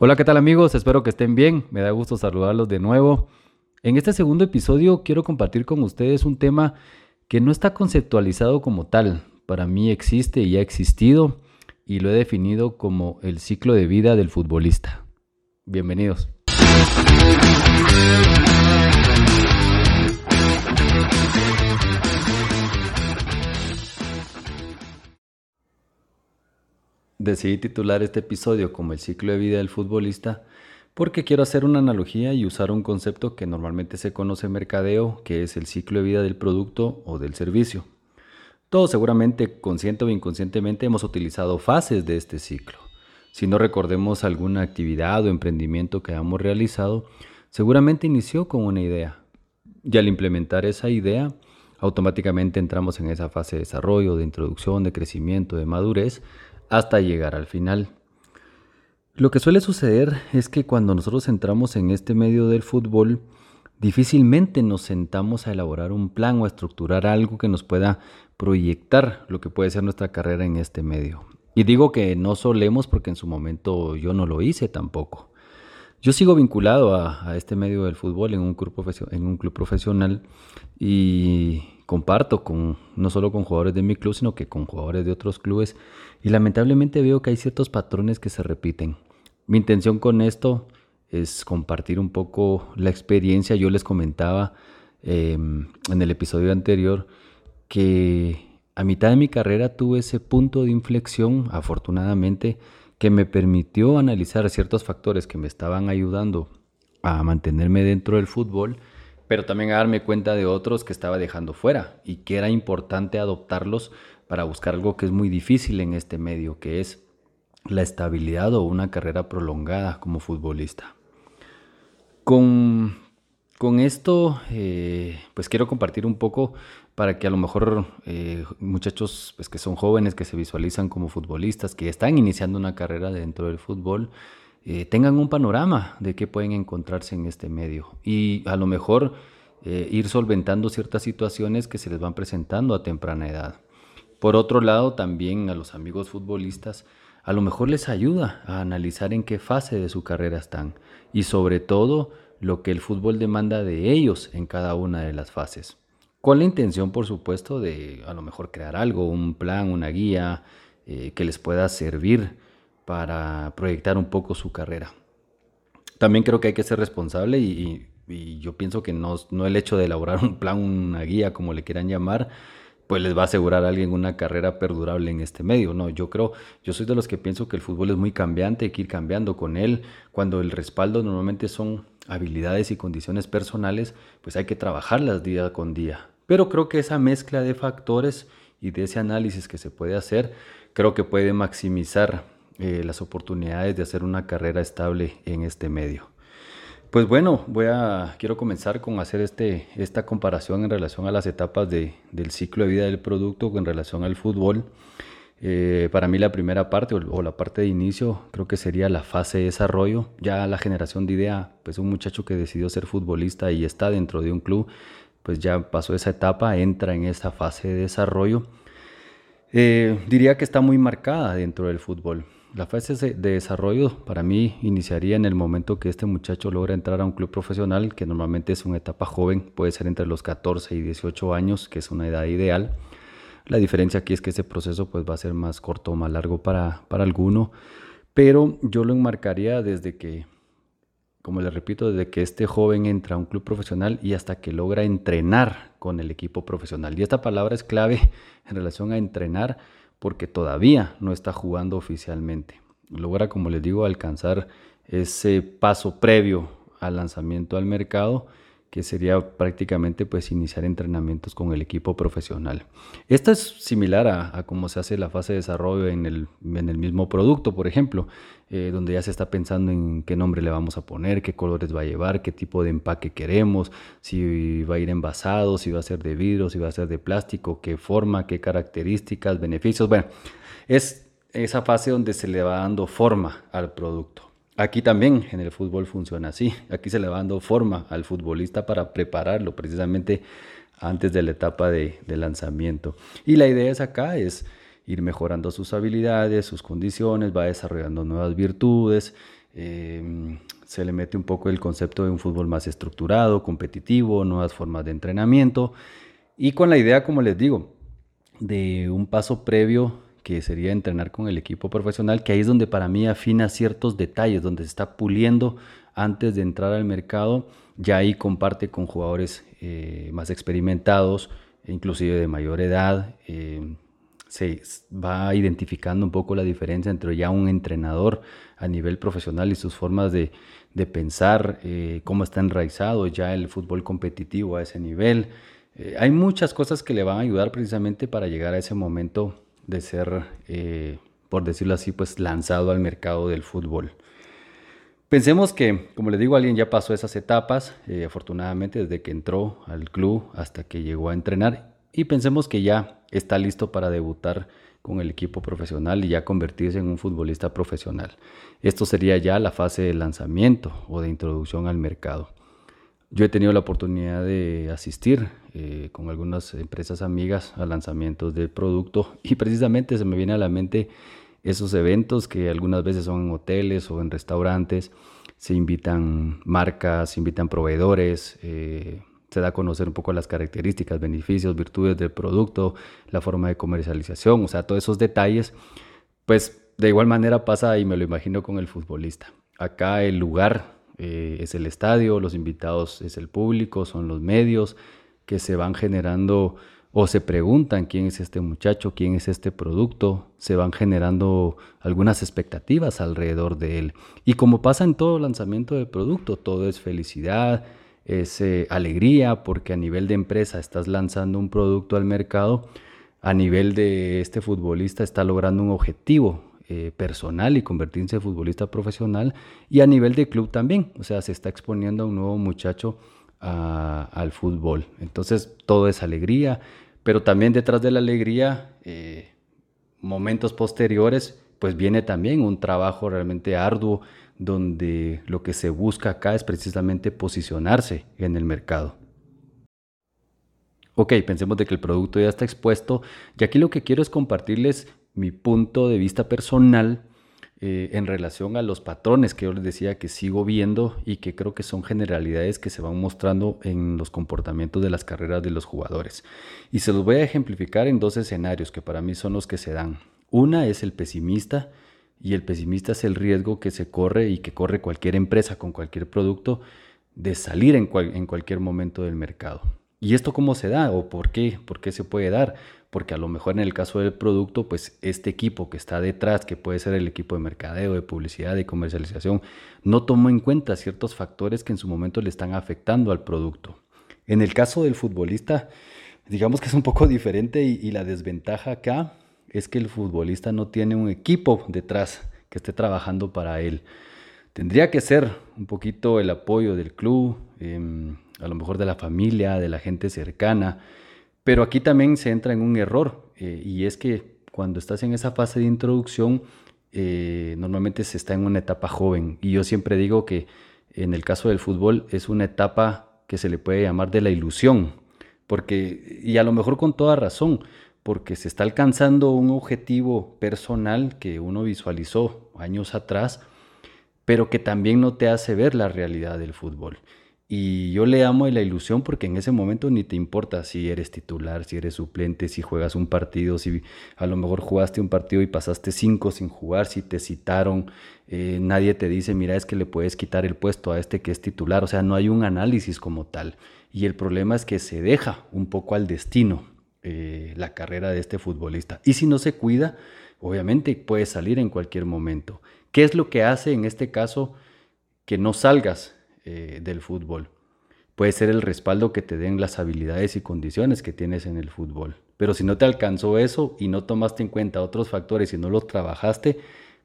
Hola, ¿qué tal amigos? Espero que estén bien. Me da gusto saludarlos de nuevo. En este segundo episodio quiero compartir con ustedes un tema que no está conceptualizado como tal. Para mí existe y ha existido y lo he definido como el ciclo de vida del futbolista. Bienvenidos. Decidí titular este episodio como el ciclo de vida del futbolista porque quiero hacer una analogía y usar un concepto que normalmente se conoce en mercadeo, que es el ciclo de vida del producto o del servicio. Todos seguramente, consciente o inconscientemente, hemos utilizado fases de este ciclo. Si no recordemos alguna actividad o emprendimiento que hayamos realizado, seguramente inició con una idea. Y al implementar esa idea, automáticamente entramos en esa fase de desarrollo, de introducción, de crecimiento, de madurez, hasta llegar al final. Lo que suele suceder es que cuando nosotros entramos en este medio del fútbol, difícilmente nos sentamos a elaborar un plan o a estructurar algo que nos pueda proyectar lo que puede ser nuestra carrera en este medio. Y digo que no solemos porque en su momento yo no lo hice tampoco. Yo sigo vinculado a, este medio del fútbol en un, club profesional y comparto con no solo con jugadores de mi club, sino que con jugadores de otros clubes y lamentablemente veo que hay ciertos patrones que se repiten. Mi intención con esto es compartir un poco la experiencia. Yo les comentaba em, en el episodio anterior que a mitad de mi carrera tuve ese punto de inflexión, afortunadamente, que me permitió analizar ciertos factores que me estaban ayudando a mantenerme dentro del fútbol pero también a darme cuenta de otros que estaba dejando fuera y que era importante adoptarlos para buscar algo que es muy difícil en este medio, que es la estabilidad o una carrera prolongada como futbolista. Con, con esto, eh, pues quiero compartir un poco para que a lo mejor eh, muchachos pues, que son jóvenes, que se visualizan como futbolistas, que están iniciando una carrera dentro del fútbol, eh, tengan un panorama de qué pueden encontrarse en este medio y a lo mejor eh, ir solventando ciertas situaciones que se les van presentando a temprana edad. Por otro lado, también a los amigos futbolistas, a lo mejor les ayuda a analizar en qué fase de su carrera están y sobre todo lo que el fútbol demanda de ellos en cada una de las fases. Con la intención, por supuesto, de a lo mejor crear algo, un plan, una guía eh, que les pueda servir para proyectar un poco su carrera. También creo que hay que ser responsable y, yo pienso que no, no, el hecho de elaborar un plan, una guía, como le quieran llamar, pues les va a asegurar a alguien una carrera perdurable en este medio. No, yo creo, yo soy de los que pienso que el fútbol es muy cambiante, hay que ir cambiando con él. Cuando el respaldo normalmente son habilidades y condiciones personales, pues hay que trabajarlas día con día. Pero creo que esa mezcla de factores y de ese análisis que se puede hacer, creo que puede maximizar eh, las oportunidades de hacer una carrera estable en este medio. Pues bueno, quiero comenzar con hacer este, esta comparación en relación a las etapas de, del ciclo de vida del producto en relación al fútbol. Eh, para mí la primera parte o, la parte de inicio creo que sería la fase de desarrollo. Ya la generación de idea, pues un muchacho que decidió ser futbolista y está dentro de un club, pues ya pasó esa etapa, entra en esa fase de desarrollo. Eh, diría que está muy marcada dentro del fútbol. La fase de desarrollo para mí iniciaría en el momento que este muchacho logra entrar a un club profesional, que normalmente es una etapa joven, puede ser entre los 14 y 18 años, que es una edad ideal. La diferencia aquí es que ese proceso pues, va a ser más corto o más largo para, para alguno, pero yo lo enmarcaría desde que, como les repito, desde que este joven entra a un club profesional y hasta que logra entrenar con el equipo profesional. Y esta palabra es clave en relación a entrenar porque todavía no está jugando oficialmente. Logra, como les digo, alcanzar ese paso previo al lanzamiento al mercado que sería prácticamente pues iniciar entrenamientos con el equipo profesional. Esto es similar a, cómo se hace la fase de desarrollo en el, mismo producto, por ejemplo, eh, donde ya se está pensando en qué nombre le vamos a poner, qué colores va a llevar, qué tipo de empaque queremos, si va a ir envasado, si va a ser de vidrio, si va a ser de plástico, qué forma, qué características, beneficios. Bueno, es esa fase donde se le va dando forma al producto. Aquí también en el fútbol funciona así. Aquí se le va dando forma al futbolista para prepararlo precisamente antes de la etapa de, lanzamiento. Y la idea es acá es ir mejorando sus habilidades, sus condiciones, va desarrollando nuevas virtudes, Em, se le mete un poco el concepto de un fútbol más estructurado, competitivo, nuevas formas de entrenamiento y con la idea, como les digo, de un paso previo que sería entrenar con el equipo profesional, que ahí es donde para mí afina ciertos detalles, donde se está puliendo antes de entrar al mercado, ya ahí comparte con jugadores eh, más experimentados, inclusive de mayor edad, eh, se va identificando un poco la diferencia entre ya un entrenador a nivel profesional y sus formas de, pensar, eh, cómo está enraizado ya el fútbol competitivo a ese nivel. Hay muchas cosas que le van a ayudar precisamente para llegar a ese momento de ser, eh, por decirlo así, pues lanzado al mercado del fútbol. Pensemos que, como les digo, alguien ya pasó esas etapas, afortunadamente desde que entró al club hasta que llegó a entrenar, y pensemos que ya está listo para debutar con el equipo profesional y ya convertirse en un futbolista profesional. Esto sería ya la fase de lanzamiento o de introducción al mercado. Yo he tenido la oportunidad de asistir eh, con algunas empresas amigas a lanzamientos del producto y precisamente se me viene a la mente esos eventos que algunas veces son en hoteles o en restaurantes, se invitan marcas, se invitan proveedores, eh, se da a conocer un poco las características, beneficios, virtudes del producto, la forma de comercialización, o sea, todos esos detalles, pues de igual manera pasa y me lo imagino con el futbolista. Acá el lugar eh, es el estadio, los invitados es el público, son los medios que se van generando o se preguntan quién es este muchacho, quién es este producto, se van generando algunas expectativas alrededor de él. Y como pasa en todo lanzamiento de producto, todo es felicidad, es eh, alegría porque a nivel de empresa estás lanzando un producto al mercado, a nivel de este futbolista está logrando un objetivo eh, personal y convertirse en futbolista profesional y a nivel de club también, o sea, se está exponiendo a un nuevo muchacho al fútbol. Entonces todo es alegría, pero también detrás de la alegría, eh, momentos posteriores, pues viene también un trabajo realmente arduo donde lo que se busca acá es precisamente posicionarse en el mercado. Ok, pensemos de que el producto ya está expuesto y aquí lo que quiero es compartirles mi punto de vista personal eh, en relación a los patrones que yo les decía que sigo viendo y que creo que son generalidades que se van mostrando en los comportamientos de las carreras de los jugadores. Y se los voy a ejemplificar en dos escenarios que para mí son los que se dan. Una es el pesimista, y el pesimista es el riesgo que se corre y que corre cualquier empresa con cualquier producto de salir en, en cualquier momento del mercado. ¿Y esto cómo se da o por qué? ¿Por qué se puede dar? Porque a lo mejor en el caso del producto, pues este equipo que está detrás, que puede ser el equipo de mercadeo, de publicidad, de comercialización, no tomó en cuenta ciertos factores que en su momento le están afectando al producto. En el caso del futbolista, digamos que es un poco diferente y, y la desventaja acá es que el futbolista no tiene un equipo detrás que esté trabajando para él. Tendría que ser un poquito el apoyo del club, em, a lo mejor de la familia, de la gente cercana, pero aquí también se entra en un error eh, y es que cuando estás en esa fase de introducción, eh, normalmente se está en una etapa joven y yo siempre digo que en el caso del fútbol es una etapa que se le puede llamar de la ilusión, porque, y a lo mejor con toda razón, porque se está alcanzando un objetivo personal que uno visualizó años atrás, pero que también no te hace ver la realidad del fútbol. Y yo le amo la ilusión porque en ese momento ni te importa si eres titular, si eres suplente, si juegas un partido, si a lo mejor jugaste un partido y pasaste cinco sin jugar, si te citaron, eh, nadie te dice, mira, es que le puedes quitar el puesto a este que es titular, o sea, no hay un análisis como tal. Y el problema es que se deja un poco al destino eh, la carrera de este futbolista. Y si no se cuida, obviamente puede salir en cualquier momento. ¿Qué es lo que hace en este caso que no salgas eh, del fútbol? Puede ser el respaldo que te den las habilidades y condiciones que tienes en el fútbol. Pero si no te alcanzó eso y no tomaste en cuenta otros factores y no los trabajaste,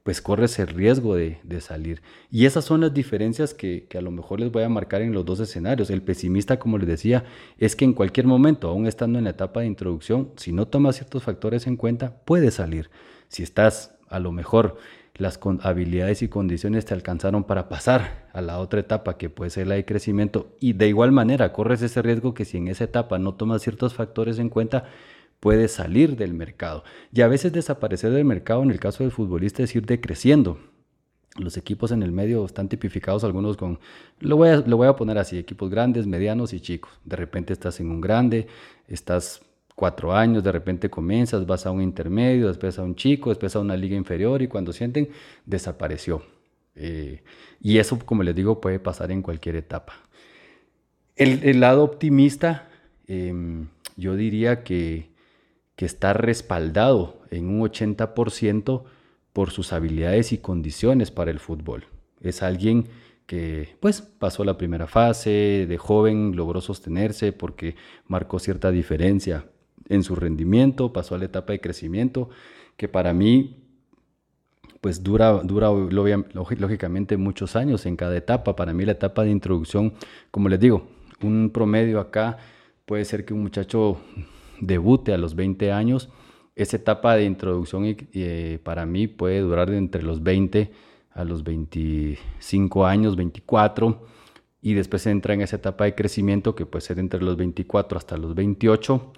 pues corres el riesgo de, salir. Y esas son las diferencias que, a lo mejor les voy a marcar en los dos escenarios. El pesimista, como les decía, es que en cualquier momento, aún estando en la etapa de introducción, si no tomas ciertos factores en cuenta, puede salir. Si estás a lo mejor las habilidades y condiciones te alcanzaron para pasar a la otra etapa que puede ser la de crecimiento y de igual manera corres ese riesgo que si en esa etapa no tomas ciertos factores en cuenta, puede salir del mercado. Y a veces desaparecer del mercado en el caso del futbolista es ir decreciendo. los equipos en el medio están tipificados algunos con, lo voy, a, lo voy a poner así, equipos grandes, medianos y chicos. De repente estás en un grande, estás cuatro años, de repente comienzas, vas a un intermedio, después a un chico, después a una liga inferior y cuando sienten, desapareció. Eh, y eso, como les digo, puede pasar en cualquier etapa. El, lado optimista, em, yo diría que, que está respaldado en un 80% por sus habilidades y condiciones para el fútbol. Es alguien que pues pasó la primera fase, de joven logró sostenerse porque marcó cierta diferencia en su rendimiento, pasó a la etapa de crecimiento, que para mí pues dura, dura lógicamente muchos años en cada etapa. Para mí la etapa de introducción, como les digo, un promedio acá puede ser que un muchacho debute a los 20 años esa etapa de introducción eh, para mí puede durar entre los 20 a los 25 años, 24, y después entra en esa etapa de crecimiento que puede ser entre los 24 hasta los 28,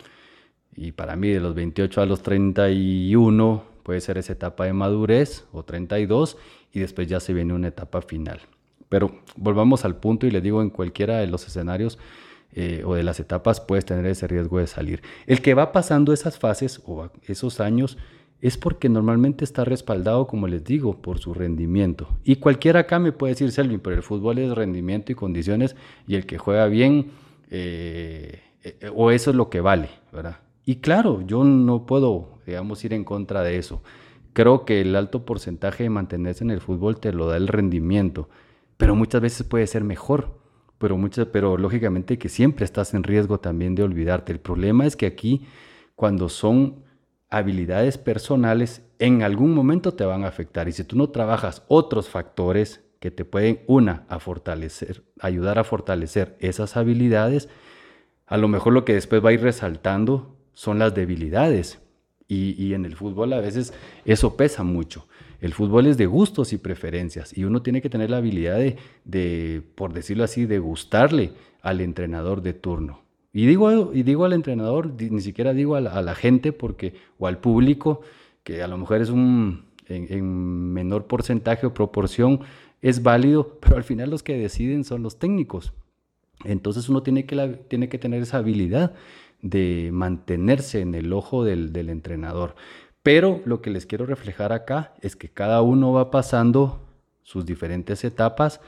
y para mí de los 28 a los 31 puede ser esa etapa de madurez o 32, y después ya se viene una etapa final. Pero volvamos al punto y le digo en cualquiera de los escenarios, eh, o de las etapas puedes tener ese riesgo de salir. El que va pasando esas fases o esos años es porque normalmente está respaldado, como les digo, por su rendimiento. Y cualquiera acá me puede decir, Selvin, pero el fútbol es rendimiento y condiciones y el que juega bien, eh, eh, o eso es lo que vale, ¿verdad? Y claro, yo no puedo, digamos, ir en contra de eso. Creo que el alto porcentaje de mantenerse en el fútbol te lo da el rendimiento, pero muchas veces puede ser mejor pero, muchas, pero lógicamente que siempre estás en riesgo también de olvidarte. El problema es que aquí, cuando son habilidades personales, en algún momento te van a afectar. Y si tú no trabajas otros factores que te pueden, una, a fortalecer, ayudar a fortalecer esas habilidades, a lo mejor lo que después va a ir resaltando son las debilidades. Y, y en el fútbol a veces eso pesa mucho. El fútbol es de gustos y preferencias y uno tiene que tener la habilidad de, por decirlo así, de gustarle al entrenador de turno. Y digo, y digo al entrenador, ni siquiera digo a la, gente porque, o al público, que a lo mejor es un en, menor porcentaje o proporción, es válido, pero al final los que deciden son los técnicos. Entonces uno tiene que, tiene que tener esa habilidad de mantenerse en el ojo del, del entrenador. Pero lo que les quiero reflejar acá es que cada uno va pasando sus diferentes etapas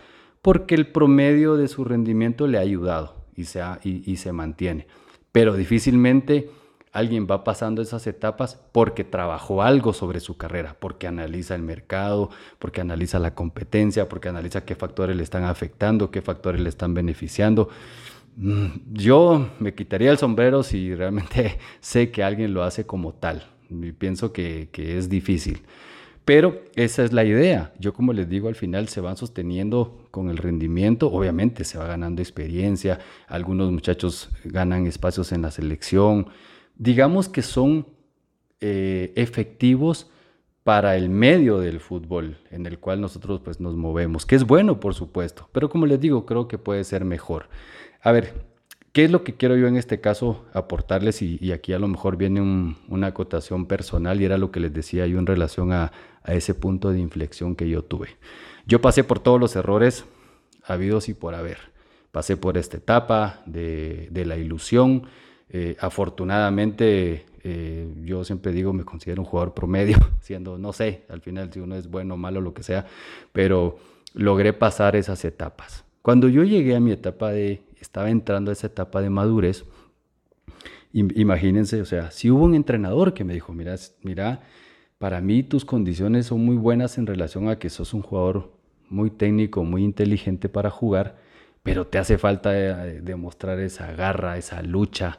porque el promedio de su rendimiento le ha ayudado y se, y, se mantiene. Pero difícilmente alguien va pasando esas etapas porque trabajó algo sobre su carrera, porque analiza el mercado, porque analiza la competencia, porque analiza qué factores le están afectando, qué factores le están beneficiando. Mm, yo me quitaría el sombrero si realmente sé que alguien lo hace como tal. Y pienso que, es difícil. Pero esa es la idea. Yo como les digo, al final se van sosteniendo con el rendimiento. Obviamente se va ganando experiencia. Algunos muchachos ganan espacios en la selección. Digamos que son eh, efectivos para el medio del fútbol en el cual nosotros pues, nos movemos, que es bueno, por supuesto. Pero como les digo, creo que puede ser mejor. A ver, ¿Qué es lo que quiero yo en este caso aportarles? Y, aquí a lo mejor viene una acotación personal y era lo que les decía yo en relación a, ese punto de inflexión que yo tuve. Yo pasé por todos los errores habidos y por haber. Pasé por esta etapa de, la ilusión. Eh, afortunadamente, eh, yo siempre digo, me considero un jugador promedio, siendo, no sé, al final si uno es bueno o malo, lo que sea, pero logré pasar esas etapas. Cuando yo llegué a mi etapa de estaba entrando a esa etapa de madurez, imagínense, o sea, si hubo un entrenador que me dijo, mira, mira, para mí tus condiciones son muy buenas en relación a que sos un jugador muy técnico, muy inteligente para jugar, pero te hace falta eh, demostrar esa garra, esa lucha.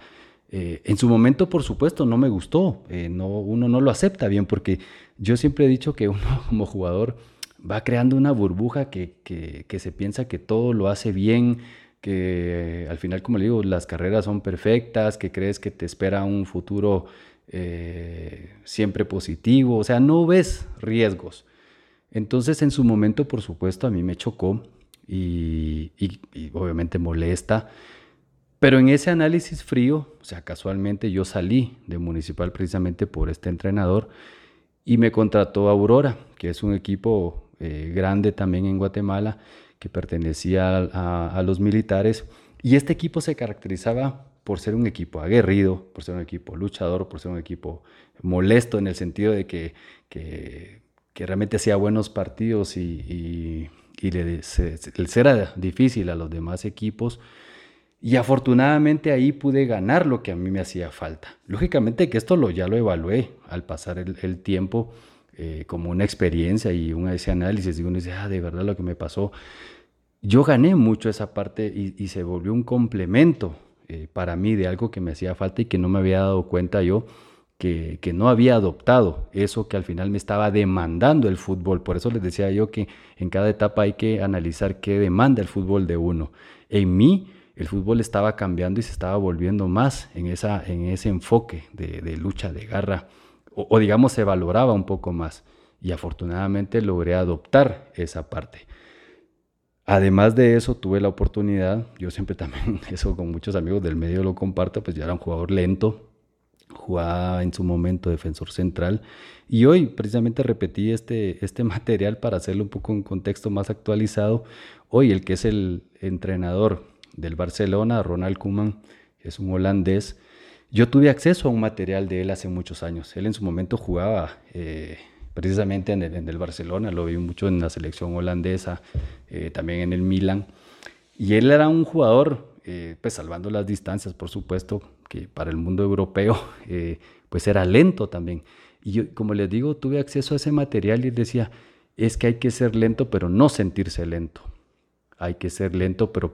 Eh, en su momento, por supuesto, no me gustó, eh, no, uno no lo acepta bien, porque yo siempre he dicho que uno como jugador va creando una burbuja que, que, que se piensa que todo lo hace bien, que al final, como le digo, las carreras son perfectas, que crees que te espera un futuro eh, siempre positivo, o sea, no ves riesgos. Entonces, en su momento, por supuesto, a mí me chocó y, obviamente molesta, pero en ese análisis frío, o sea, casualmente yo salí de Municipal precisamente por este entrenador y me contrató Aurora, que es un equipo eh, grande también en Guatemala que pertenecía a, los militares. Y este equipo se caracterizaba por ser un equipo aguerrido, por ser un equipo luchador, por ser un equipo molesto en el sentido de que, que, realmente hacía buenos partidos y, le, se, era difícil a los demás equipos. Y afortunadamente ahí pude ganar lo que a mí me hacía falta. Lógicamente que esto lo, ya lo evalué al pasar el, tiempo eh, como una experiencia y un ese análisis. Digo, uno dice, ah, de verdad lo que me pasó. Yo gané mucho esa parte y, se volvió un complemento eh, para mí de algo que me hacía falta y que no me había dado cuenta yo que, que, no había adoptado eso que al final me estaba demandando el fútbol. Por eso les decía yo que en cada etapa hay que analizar qué demanda el fútbol de uno. En mí el fútbol estaba cambiando y se estaba volviendo más en, esa, en ese enfoque de, lucha, de garra, o, digamos se valoraba un poco más. Y afortunadamente logré adoptar esa parte. Además de eso, tuve la oportunidad, yo siempre también, eso con muchos amigos del medio lo comparto, pues yo era un jugador lento, jugaba en su momento defensor central y hoy precisamente repetí este, este material para hacerlo un poco en contexto más actualizado. Hoy el que es el entrenador del Barcelona, Ronald Koeman, es un holandés. Yo tuve acceso a un material de él hace muchos años. Él en su momento jugaba eh, precisamente en el, Barcelona, lo vi mucho en la selección holandesa, eh, también en el Milan. Y él era un jugador, eh, pues salvando las distancias, por supuesto, que para el mundo europeo, pues era lento también. Y como les digo, tuve acceso a ese material y decía, es que hay que ser lento, pero no sentirse lento hay que ser lento, pero,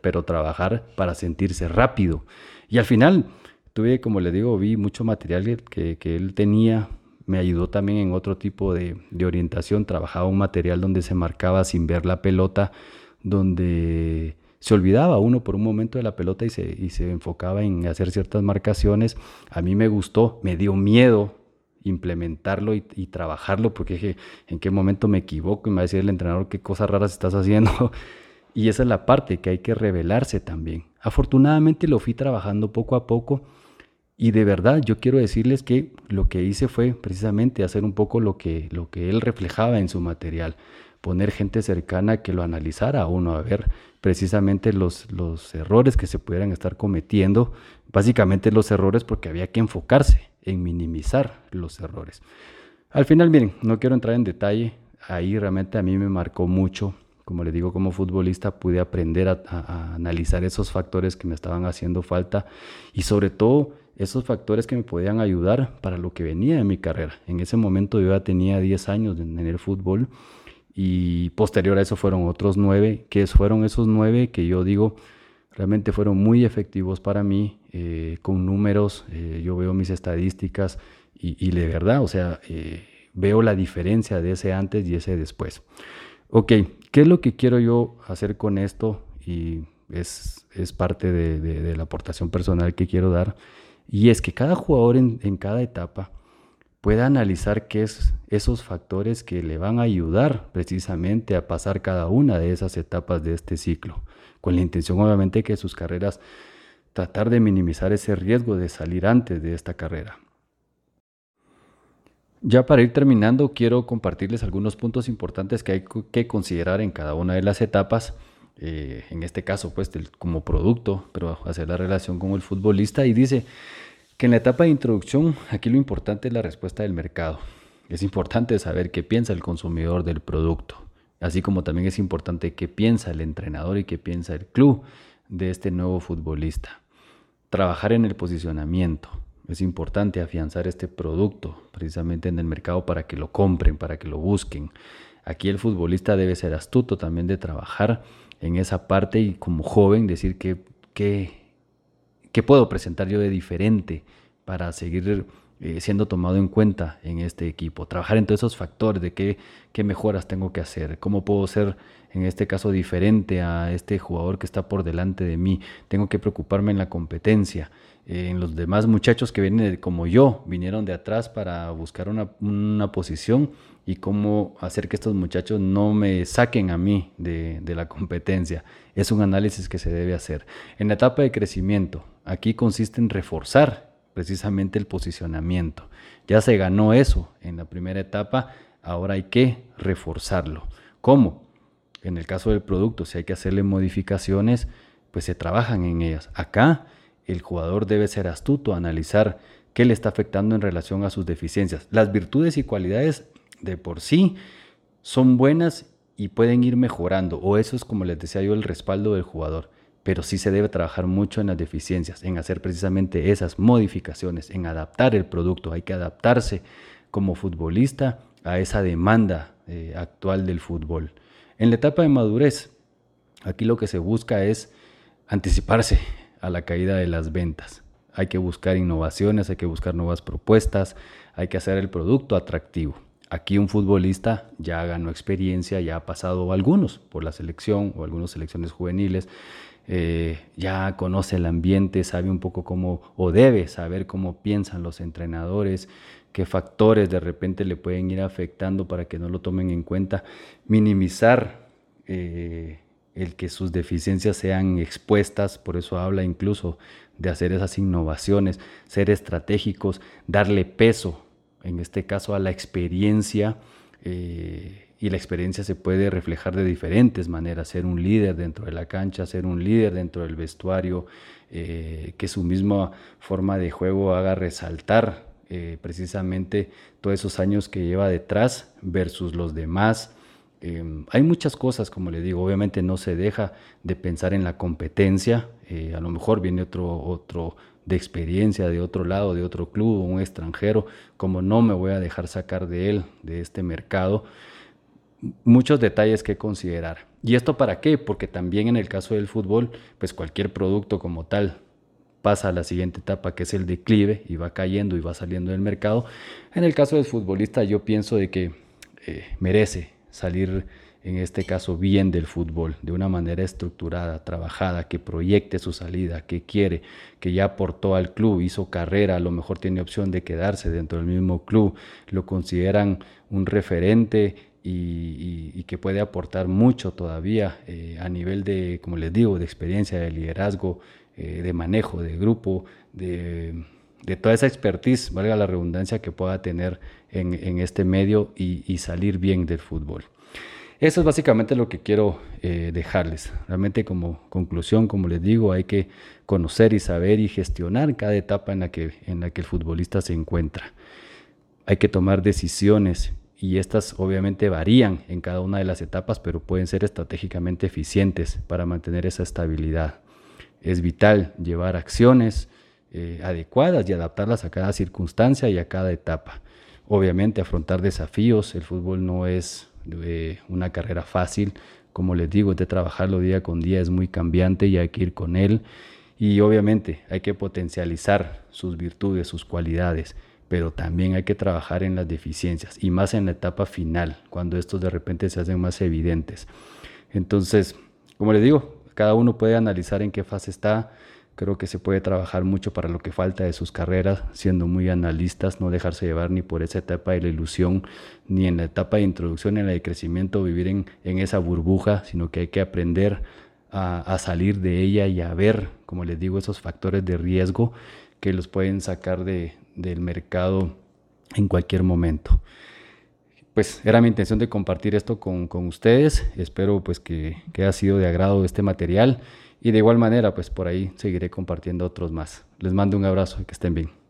pero trabajar para sentirse rápido. Y al final, tuve, como le digo, vi mucho material que, que él tenía, me ayudó también en otro tipo de, de, orientación, trabajaba un material donde se marcaba sin ver la pelota, donde se olvidaba uno por un momento de la pelota y se, y se enfocaba en hacer ciertas marcaciones. A mí me gustó, me dio miedo implementarlo y, trabajarlo, porque dije, ¿en qué momento me equivoco? Y me va a decir el entrenador qué cosas raras estás haciendo. Y esa es la parte que hay que revelarse también. Afortunadamente lo fui trabajando poco a poco y de verdad yo quiero decirles que lo que hice fue precisamente hacer un poco lo que, lo que él reflejaba en su material, poner gente cercana que lo analizara a uno, a ver precisamente los, los errores que se pudieran estar cometiendo, básicamente los errores porque había que enfocarse en minimizar los errores. Al final, miren, no quiero entrar en detalle, ahí realmente a mí me marcó mucho como le digo, como futbolista pude aprender a, analizar esos factores que me estaban haciendo falta y sobre todo esos factores que me podían ayudar para lo que venía en mi carrera. En ese momento yo ya tenía 10 años en, el fútbol y posterior a eso fueron otros 9, que fueron esos 9 que yo digo realmente fueron muy efectivos para mí, eh, con números, eh, yo veo mis estadísticas y, de verdad, o sea, eh, veo la diferencia de ese antes y ese después. Ok, ¿qué es lo que quiero yo hacer con esto? Y es, parte de, la aportación personal que quiero dar. Y es que cada jugador en, cada etapa pueda analizar qué es esos factores que le van a ayudar precisamente a pasar cada una de esas etapas de este ciclo, con la intención obviamente que sus carreras tratar de minimizar ese riesgo de salir antes de esta carrera. Ya para ir terminando, quiero compartirles algunos puntos importantes que hay que considerar en cada una de las etapas. Eh, en este caso, pues como producto, pero hacer la relación con el futbolista. Y dice que en la etapa de introducción, aquí lo importante es la respuesta del mercado. Es importante saber qué piensa el consumidor del producto, así como también es importante qué piensa el entrenador y qué piensa el club de este nuevo futbolista. Trabajar en el posicionamiento, es importante afianzar este producto precisamente en el mercado para que lo compren, para que lo busquen. Aquí el futbolista debe ser astuto también de trabajar en esa parte y como joven decir que, puedo presentar yo de diferente para seguir eh, siendo tomado en cuenta en este equipo. Trabajar en todos esos factores de qué, qué mejoras tengo que hacer, cómo puedo ser en este caso diferente a este jugador que está por delante de mí. Tengo que preocuparme en la competencia. En los demás muchachos que vienen como yo, vinieron de atrás para buscar una, una, posición y cómo hacer que estos muchachos no me saquen a mí de, de, la competencia. Es un análisis que se debe hacer. En la etapa de crecimiento, aquí consiste en reforzar precisamente el posicionamiento. Ya se ganó eso en la primera etapa, ahora hay que reforzarlo. ¿Cómo? En el caso del producto, si hay que hacerle modificaciones, pues se trabajan en ellas. Acá el jugador debe ser astuto, analizar qué le está afectando en relación a sus deficiencias. Las virtudes y cualidades de por sí son buenas y pueden ir mejorando, o eso es como les decía yo, el respaldo del jugador. Pero sí se debe trabajar mucho en las deficiencias, en hacer precisamente esas modificaciones, en adaptar el producto. Hay que adaptarse como futbolista a esa demanda eh, actual del fútbol. En la etapa de madurez, aquí lo que se busca es anticiparse a la caída de las ventas. Hay que buscar innovaciones, hay que buscar nuevas propuestas, hay que hacer el producto atractivo. Aquí un futbolista ya ganó experiencia, ya ha pasado algunos por la selección o algunas selecciones juveniles, eh, ya conoce el ambiente, sabe un poco cómo, o debe saber cómo piensan los entrenadores, qué factores de repente le pueden ir afectando para que no lo tomen en cuenta, minimizar eh, el que sus deficiencias sean expuestas, por eso habla incluso de hacer esas innovaciones, ser estratégicos, darle peso, en este caso a la experiencia, eh, y la experiencia se puede reflejar de diferentes maneras, ser un líder dentro de la cancha, ser un líder dentro del vestuario, eh, que su misma forma de juego haga resaltar eh, precisamente todos esos años que lleva detrás versus los demás. Em, hay muchas cosas, como le digo, obviamente no se deja de pensar en la competencia, eh, a lo mejor viene otro, otro de experiencia de otro lado, de otro club, un extranjero, como no me voy a dejar sacar de él, de este mercado, muchos detalles que considerar. ¿Y esto para qué? Porque también en el caso del fútbol, pues cualquier producto como tal pasa a la siguiente etapa que es el declive y va cayendo y va saliendo del mercado. En el caso del futbolista yo pienso de que eh, merece salir en este caso bien del fútbol, de una manera estructurada, trabajada, que proyecte su salida, que quiere, que ya aportó al club, hizo carrera, a lo mejor tiene opción de quedarse dentro del mismo club, lo consideran un referente y, que puede aportar mucho todavía eh, a nivel de, como les digo, de experiencia, de liderazgo, eh, de manejo, de grupo, de, toda esa expertise, valga la redundancia, que pueda tener en, este medio y, salir bien del fútbol. Eso es básicamente lo que quiero eh, dejarles. Realmente como conclusión, como les digo, hay que conocer y saber y gestionar cada etapa en la que, en la que el futbolista se encuentra. Hay que tomar decisiones y estas obviamente varían en cada una de las etapas, pero pueden ser estratégicamente eficientes para mantener esa estabilidad. Es vital llevar acciones eh, adecuadas y adaptarlas a cada circunstancia y a cada etapa. Obviamente afrontar desafíos, el fútbol no es eh, una carrera fácil, como les digo, de trabajarlo día con día es muy cambiante y hay que ir con él. Y obviamente hay que potencializar sus virtudes, sus cualidades pero también hay que trabajar en las deficiencias y más en la etapa final, cuando estos de repente se hacen más evidentes. Entonces, como les digo, cada uno puede analizar en qué fase está. Creo que se puede trabajar mucho para lo que falta de sus carreras, siendo muy analistas, no dejarse llevar ni por esa etapa de la ilusión, ni en la etapa de introducción, en la de crecimiento, vivir en, esa burbuja, sino que hay que aprender a, a salir de ella y a ver, como les digo, esos factores de riesgo que los pueden sacar de, del mercado en cualquier momento. Pues era mi intención de compartir esto con, ustedes. Espero pues que, que haya sido de agrado este material y de igual manera pues por ahí seguiré compartiendo otros más. Les mando un abrazo y que estén bien.